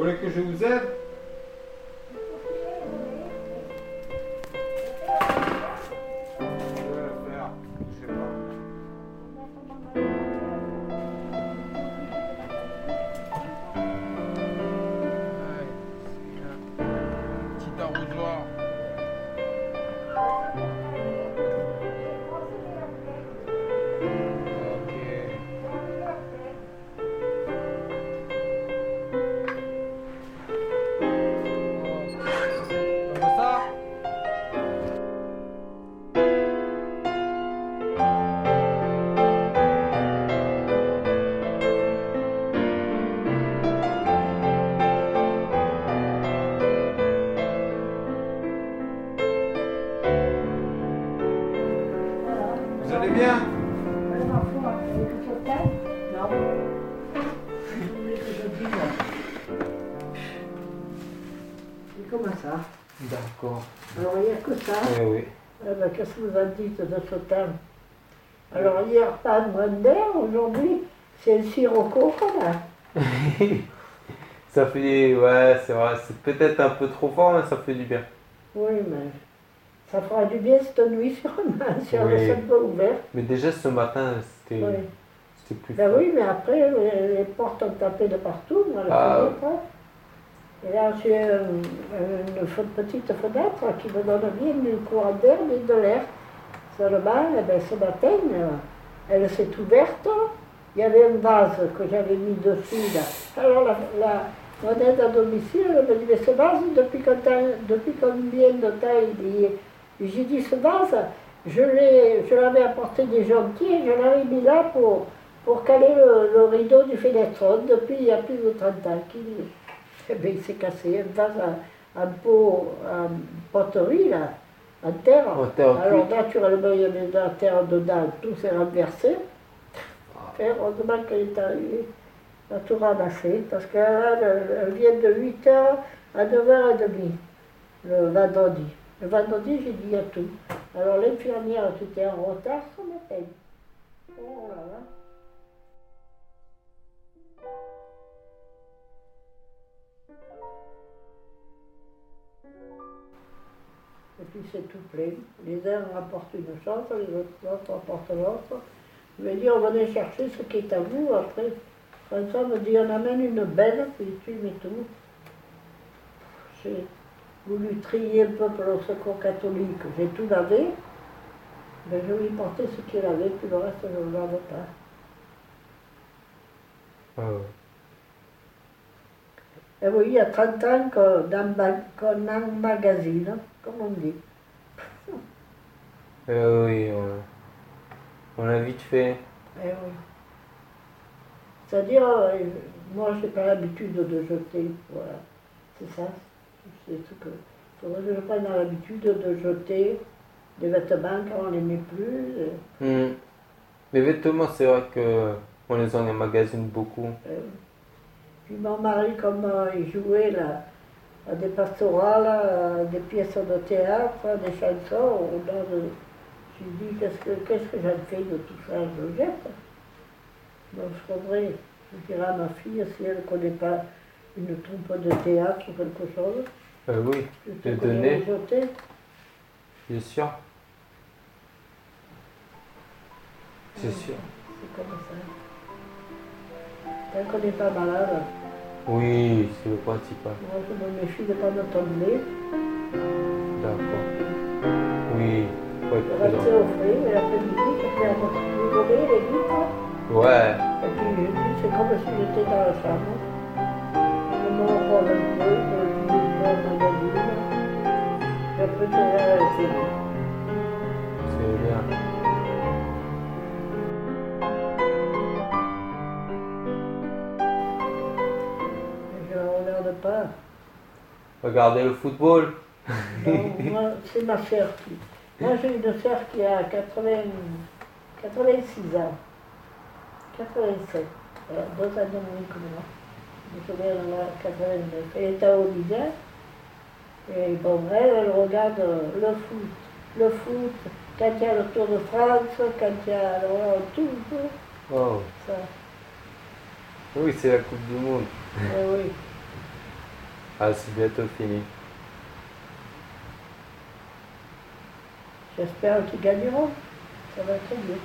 voulez que je vous aide? Comment ça D'accord. Alors il n'y a que ça. Oui, oui. Eh ben, Qu'est-ce que vous en dites de ce thème Alors hier, pas de d'air, aujourd'hui, c'est le sirocco qu'on a. ça fait. Ouais, c'est vrai, c'est peut-être un peu trop fort, mais ça fait du bien. Oui, mais ça fera du bien cette nuit sur, si on laisse un peu ouvert. Mais déjà ce matin, c'était Oui. c'était plus Ben fort. oui, mais après, les, les portes ont tapé de partout, moi, la Ah. fenêtre. Et là, j'ai euh, une fe- petite fenêtre qui me donne bien du courant d'air, mais de l'air. Seulement, eh ben, ce matin, euh, elle s'est ouverte. Il y avait un vase que j'avais mis dessus. Alors, la, la, mon aide à domicile, elle me dit, mais ce vase, depuis, depuis combien de temps il y est? J'ai dit, ce vase, je l'avais apporté des gentils je l'avais mis là pour, pour caler le, le rideau du fenêtre depuis il y a plus de 30 ans. qu'il est. Il s'est cassé un vase en, en pot, en poterie, là, en terre. En terre Alors, cuite. naturellement, il y avait de la terre dedans, tout s'est renversé. Et heureusement qu'elle est arrivée à tout ramasser, parce qu'elle elle, elle vient de 8h à 9h30, le vendredi. Le vendredi, j'ai dit a tout. Alors, l'infirmière qui était en retard. Oh là là. Et puis c'est tout plein. Les uns rapportent une chose, les autres rapportent l'autre. Je vais dire, venez chercher ce qui est à vous. Après, François me dit, on amène une belle, puis tu mets tout. J'ai voulu trier un peu pour le secours catholique. J'ai tout lavé. Mais je lui portais ce qu'il avait, puis le reste, je ne le lave pas. Ah. Et oui, il y a 30 ans qu'on emmagasine, comme on dit. Euh, oui, on, on a vite fait. Eh oui. C'est-à-dire, euh, moi, je n'ai pas l'habitude de jeter. Voilà. C'est ça. C'est ce que. Il faudrait que je prenne l'habitude de jeter des vêtements quand on ne les met plus. et- Hmm. Les vêtements, c'est vrai que on les en emmagasine beaucoup. euh, Puis mon mari, comme euh, il jouait là, à des pastorales, à des pièces de théâtre, des chansons, on donne- j'ai dit qu'est-ce que, qu'est-ce que j'en fais de tout ça? Je le jette. Donc je faudrait, je dirais à ma fille si elle ne connaît pas une troupe de théâtre ou quelque chose, Euh, oui, je Le te connais donner. bien sûr. C'est sûr. C'est comme ça. Tant qu'on n'est pas malade, Oui, c'est le principal. moi je me méfie de ne pas me tomber. D'accord. Oui, faut être Je prudent. au frais, et l'après-midi, je fais à rigoler les vitres. Ouais, Et puis je dis, c'est comme si j'étais dans la chambre. Je me repose un peu, je. Et après, je vais à la télé. c'est bien. Regardez le football. C'est ma sœur qui. Moi, j'ai une sœur qui a 80, 86 ans. 87. Alors, deux années moins que moi. Je elle a 89. Elle est à Olivier. Et bon, elle, elle regarde le foot. Le foot, quand il y a le Tour de France, quand il y a voilà, tout, tout, Oh. ça. Oui, c'est la Coupe du Monde. Eh oui. Ah, c'est bientôt fini. J'espère qu'ils gagneront. Ça va être bien.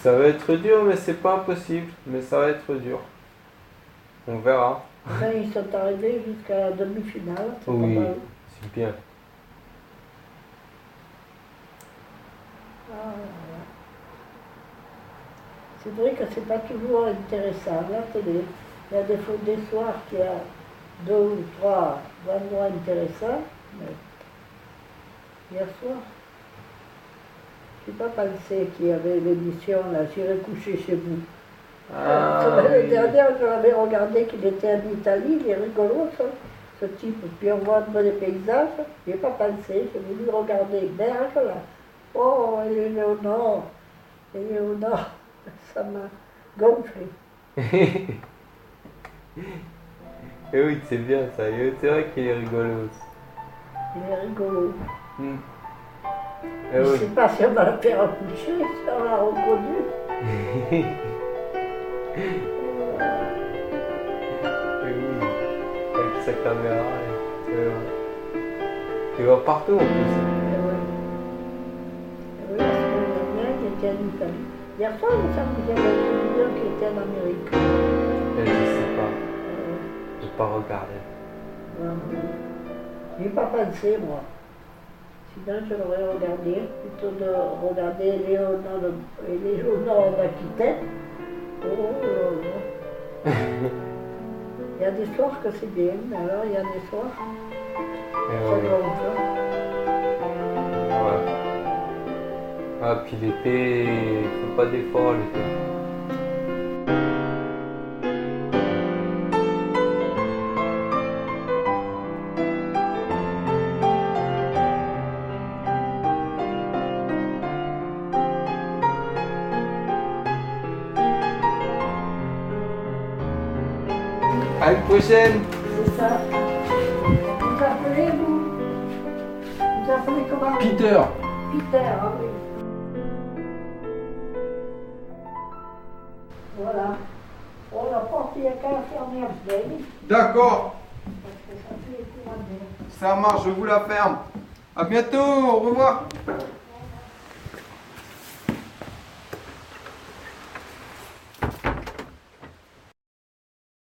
Ça va être dur, mais c'est pas impossible. Mais ça va être dur. On verra. Là, ils sont arrivés jusqu'à la demi-finale. Oui. C'est bien. Ah, voilà. C'est vrai que c'est pas toujours intéressant, la télé. Il y a des fois des soirs qu'il y a deux ou trois endroits intéressants, mais hier soir, je n'ai pas pensé qu'il y avait l'émission là, j'irai coucher chez vous. Ah, L'année oui. dernière, je l'avais regardé qu'il était en Italie, il est rigolo ça, ce type. Puis on voit un peu les paysages, je n'ai pas pensé, j'ai voulu regarder Berge là. Oh, il est au nord, il est au nord, ça m'a gonflé. Et oui, c'est bien ça. Et C'est vrai qu'il est rigolo aussi. Il est rigolo. Hmm. Je Eh ne oui. sais pas si on va le faire coucher, si on l'a reconnu. Et oui. Avec sa caméra. et- et ouais. Il va partout en plus. Eh oui. Eh la semaine dernière, il était en Italie. Hier soir, il me semble qu'il y avait vidéo qui était en Amérique. Pas regarder. Je n'ai pas pensé, moi. Sinon, je l'aurais regardé, plutôt de regarder Léonard et Léonard d'Aquitaine. Oh là là. Il y a des soirs que c'est bien, mais alors il y a des soirs, c'est ouais. Ouais. Ah, puis l'été, il faut pas d'efforts l'été. À une prochaine C'est ça. Vous appelez, vous Vous appelez comment Peter, Peter, ah oui. Voilà. N'y a qu'à la fermer après, d'accord, ça marche, je vous la ferme. À bientôt, au revoir.